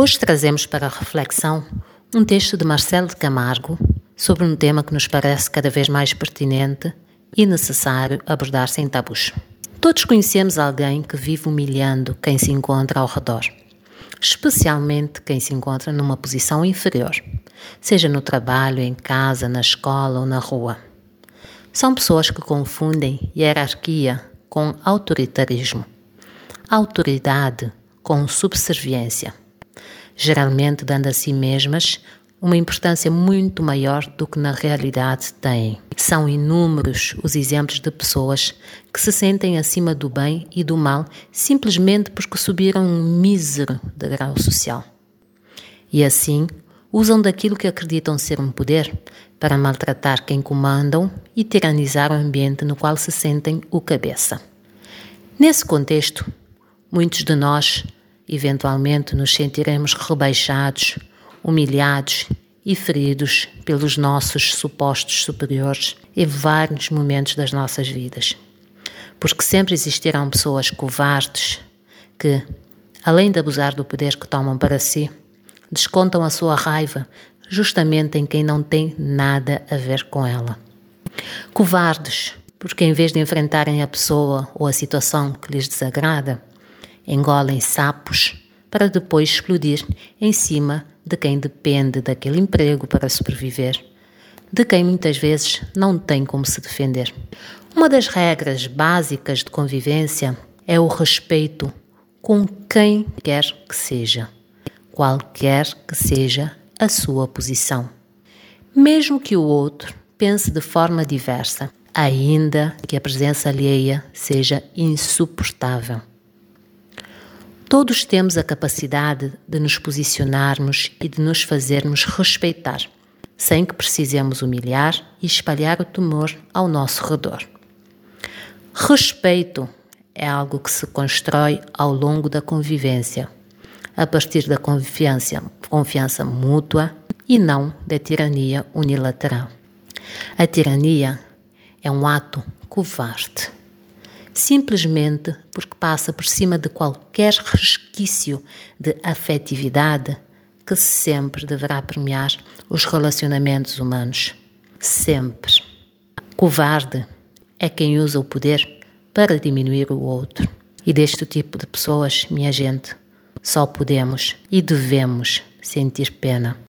Hoje trazemos para a reflexão um texto de Marcelo de Camargo sobre um tema que nos parece cada vez mais pertinente e necessário abordar sem tabus. Todos conhecemos alguém que vive humilhando quem se encontra ao redor, especialmente quem se encontra numa posição inferior, seja no trabalho, em casa, na escola ou na rua. São pessoas que confundem hierarquia com autoritarismo, autoridade com subserviência, geralmente dando a si mesmas uma importância muito maior do que na realidade têm. São inúmeros os exemplos de pessoas que se sentem acima do bem e do mal simplesmente porque subiram um mísero degrau social. E assim usam daquilo que acreditam ser um poder para maltratar quem comandam e tiranizar o ambiente no qual se sentem o cabeça. Nesse contexto, muitos de nós eventualmente nos sentiremos rebaixados humilhados e feridos pelos nossos supostos superiores em vários momentos das nossas vidas. Porque sempre existirão pessoas covardes que, além de abusar do poder que tomam para si, descontam a sua raiva justamente em quem não tem nada a ver com ela. Covardes, porque em vez de enfrentarem a pessoa ou a situação que lhes desagrada, engolem sapos para depois explodir em cima de quem depende daquele emprego para sobreviver, de quem muitas vezes não tem como se defender. Uma das regras básicas de convivência é o respeito com quem quer que seja, qualquer que seja a sua posição. Mesmo que o outro pense de forma diversa, ainda que a presença alheia seja insuportável. Todos temos a capacidade de nos posicionarmos e de nos fazermos respeitar, sem que precisemos humilhar e espalhar o temor ao nosso redor. Respeito é algo que se constrói ao longo da convivência, a partir da confiança, confiança mútua e não da tirania unilateral. A tirania é um ato covarde simplesmente porque passa por cima de qualquer resquício de afetividade que sempre deverá premiar os relacionamentos humanos. Sempre. Covarde é quem usa o poder para diminuir o outro. E deste tipo de pessoas, minha gente, só podemos e devemos sentir pena.